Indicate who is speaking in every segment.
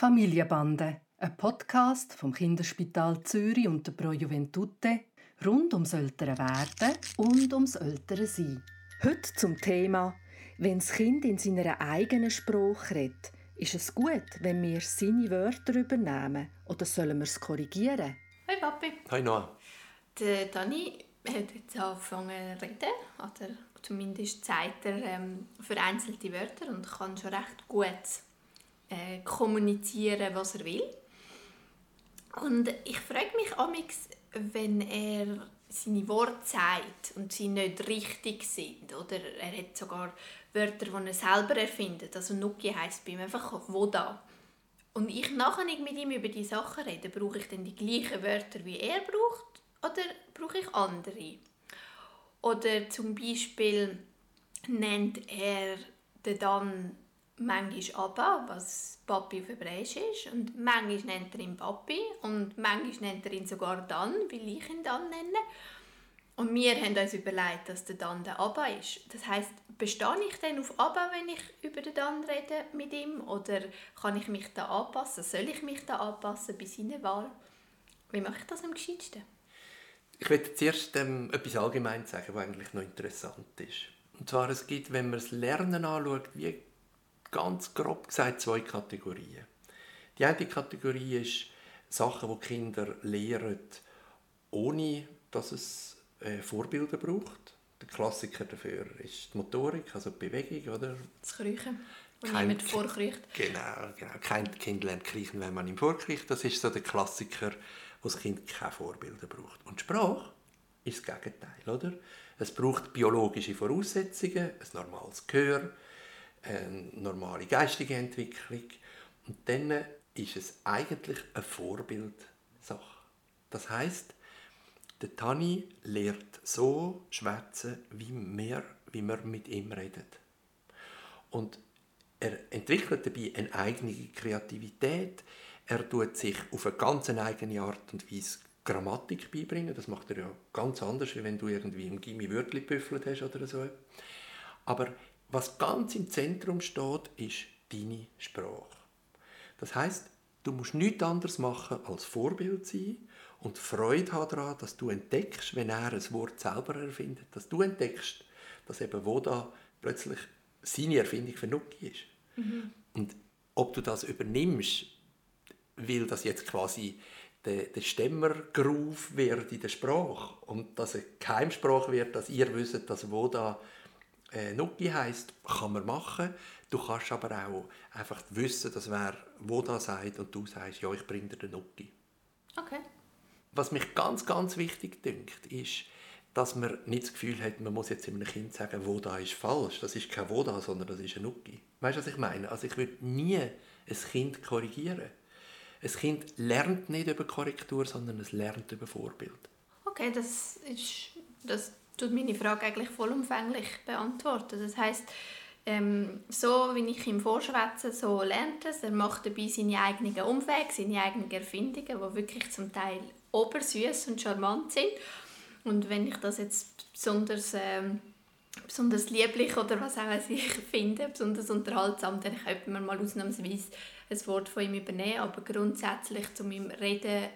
Speaker 1: Familienbande, ein Podcast vom Kinderspital Zürich und der Pro Juventute rund ums ältere Werden und ums ältere Sein. Heute zum Thema, wenn das Kind in seiner eigenen Sprache redet, ist es gut, wenn wir seine Wörter übernehmen oder sollen wir es korrigieren?
Speaker 2: Hi Papi.
Speaker 3: Hi Noah.
Speaker 2: Der Dani hat jetzt angefangen zu reden, oder zumindest zeigt er ähm, vereinzelte Wörter und kann schon recht gut äh, kommunizieren, was er will. Und ich frage mich amix, wenn er seine Worte sagt und sie nicht richtig sind oder er hat sogar Wörter, die er selber erfindet. Also Nuki heisst bei ihm einfach «Woda». Und ich nachher nicht mit ihm über die Sachen rede, brauche ich dann die gleichen Wörter, wie er braucht oder brauche ich andere? Oder zum Beispiel nennt er dann manchmal Abba, was Papi auf Hebräisch ist. Und manchmal nennt er ihn Papi und manchmal nennt er ihn sogar Dan, weil ich ihn Dan nenne. Und wir haben uns überlegt, dass der Dan der Abba ist. Das heißt, bestehe ich dann auf Abba, wenn ich über den Dan rede mit ihm? Oder kann ich mich da anpassen? Soll ich mich da anpassen bei seiner Wahl? Wie mache ich das am gescheitsten?
Speaker 3: Ich möchte zuerst ähm, etwas allgemein sagen, was eigentlich noch interessant ist. Und zwar, es gibt, wenn man das Lernen anschaut, wie ganz grob gesagt zwei Kategorien. Die eine Kategorie ist Sachen, die Kinder lehren, ohne dass es äh, Vorbilder braucht. Der Klassiker dafür ist die Motorik, also die Bewegung, oder?
Speaker 2: Das Kriechen, wo
Speaker 3: Kein-
Speaker 2: niemand vorkriecht.
Speaker 3: Genau, genau. Kein Kind lernt kriechen, wenn man ihm vorkriecht. Das ist so der Klassiker, wo das Kind keine Vorbilder braucht. Und Sprache ist das Gegenteil, oder? Es braucht biologische Voraussetzungen, ein normales Gehör, eine normale geistige Entwicklung. Und dann ist es eigentlich eine Vorbildsache. Das heißt, der Tani lernt so schwätzen, wie wir, wie wir mit ihm reden. Und er entwickelt dabei eine eigene Kreativität. Er tut sich auf eine ganz eigene Art und Weise Grammatik beibringen. Das macht er ja ganz anders, wie wenn du irgendwie im Gimmi Wörtli büffelt hast oder so. Aber was ganz im Zentrum steht, ist deine Sprache. Das heißt, du musst nichts anderes machen als Vorbild sein und Freude haben daran, dass du entdeckst, wenn er ein Wort selber erfindet, dass du entdeckst, dass eben wo da plötzlich seine Erfindung für Nuki ist. Und ob du das übernimmst, weil das jetzt quasi der, der Stämmergroove wird in der Sprache und dass eine Geheimsprache wird, dass ihr wisst, dass wo da äh, Nuki heisst, kann man machen. Du kannst aber auch einfach wissen, dass wer wo da sagt und du sagst, ja, ich bringe dir den Nuki.
Speaker 2: Okay.
Speaker 3: Was mich ganz, ganz wichtig dünkt, ist, dass man nicht das Gefühl hat, man muss jetzt einem Kind sagen, wo da ist falsch. Das ist kein wo da, sondern das ist ein Nuki. Weißt du, was ich meine? Also ich würde nie ein Kind korrigieren. Ein Kind lernt nicht über Korrektur, sondern es lernt über Vorbild.
Speaker 2: Okay, das ist, das tut meine Frage eigentlich vollumfänglich beantworten. Das heißt, ähm, so wie ich ihm vorschwätze, so lernt er es. Er macht dabei seine eigenen Umwege, seine eigenen Erfindungen, die wirklich zum Teil obersüß und charmant sind. Und wenn ich das jetzt besonders, ähm, besonders lieblich oder was auch weiß ich finde, besonders unterhaltsam, dann könnte man mal ausnahmsweise ein Wort von ihm übernehmen, aber grundsätzlich zu meinem Reden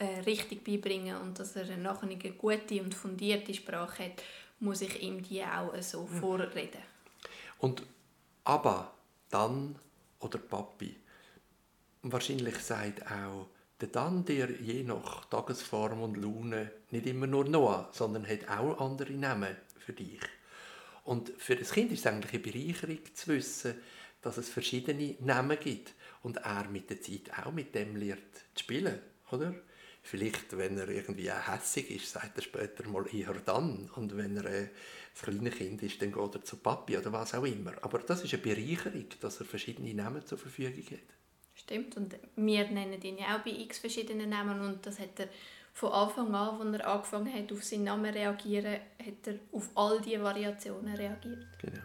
Speaker 2: äh, richtig beibringen und dass er nachher eine gute und fundierte Sprache hat, muss ich ihm die auch so vorreden.
Speaker 3: Und aber dann oder Papi. Wahrscheinlich sagt auch der dann dir je nach Tagesform und Laune nicht immer nur Noah, sondern hat auch andere Namen für dich. Und für das Kind ist es eigentlich eine Bereicherung zu wissen, dass es verschiedene Namen gibt und er mit der Zeit auch mit dem lernt zu spielen, oder? Vielleicht, wenn er irgendwie auch hässig ist, sagt er später mal eher dann. Und wenn er äh, ein kleines Kind ist, dann geht er zu Papi oder was auch immer. Aber das ist eine Bereicherung, dass er verschiedene Namen zur Verfügung hat.
Speaker 2: Stimmt, und wir nennen ihn ja auch bei x verschiedenen Namen und das hat er von Anfang an, als er angefangen hat, auf seinen Namen zu reagieren, hat er auf all diese Variationen reagiert.
Speaker 3: Genau.